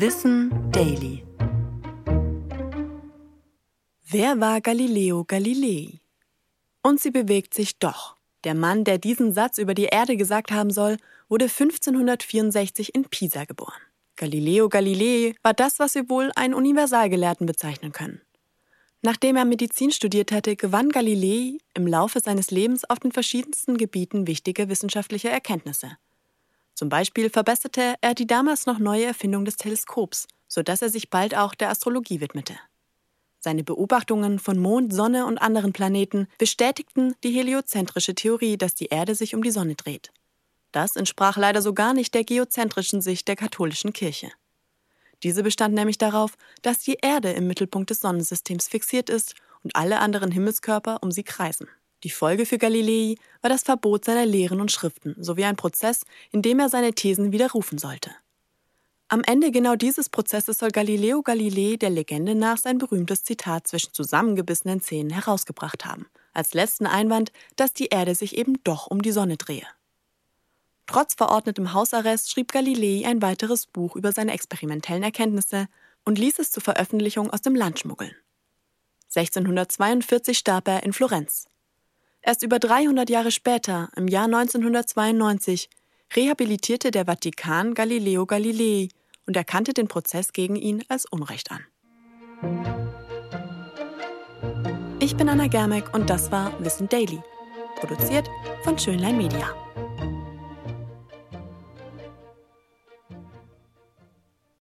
Wissen Daily. Wer war Galileo Galilei? Und sie bewegt sich doch. Der Mann, der diesen Satz über die Erde gesagt haben soll, wurde 1564 in Pisa geboren. Galileo Galilei war das, was wir wohl einen Universalgelehrten bezeichnen können. Nachdem er Medizin studiert hatte, gewann Galilei im Laufe seines Lebens auf den verschiedensten Gebieten wichtige wissenschaftliche Erkenntnisse. Zum Beispiel verbesserte er die damals noch neue Erfindung des Teleskops, sodass er sich bald auch der Astrologie widmete. Seine Beobachtungen von Mond, Sonne und anderen Planeten bestätigten die heliozentrische Theorie, dass die Erde sich um die Sonne dreht. Das entsprach leider so gar nicht der geozentrischen Sicht der katholischen Kirche. Diese bestand nämlich darauf, dass die Erde im Mittelpunkt des Sonnensystems fixiert ist und alle anderen Himmelskörper um sie kreisen. Die Folge für Galilei war das Verbot seiner Lehren und Schriften sowie ein Prozess, in dem er seine Thesen widerrufen sollte. Am Ende genau dieses Prozesses soll Galileo Galilei der Legende nach sein berühmtes Zitat zwischen zusammengebissenen Zähnen herausgebracht haben, als letzten Einwand, dass die Erde sich eben doch um die Sonne drehe. Trotz verordnetem Hausarrest schrieb Galilei ein weiteres Buch über seine experimentellen Erkenntnisse und ließ es zur Veröffentlichung aus dem Land schmuggeln. 1642 starb er in Florenz. Erst über 300 Jahre später, im Jahr 1992, rehabilitierte der Vatikan Galileo Galilei und erkannte den Prozess gegen ihn als Unrecht an. Ich bin Anna Germeck und das war Wissen Daily, produziert von Schönlein Media.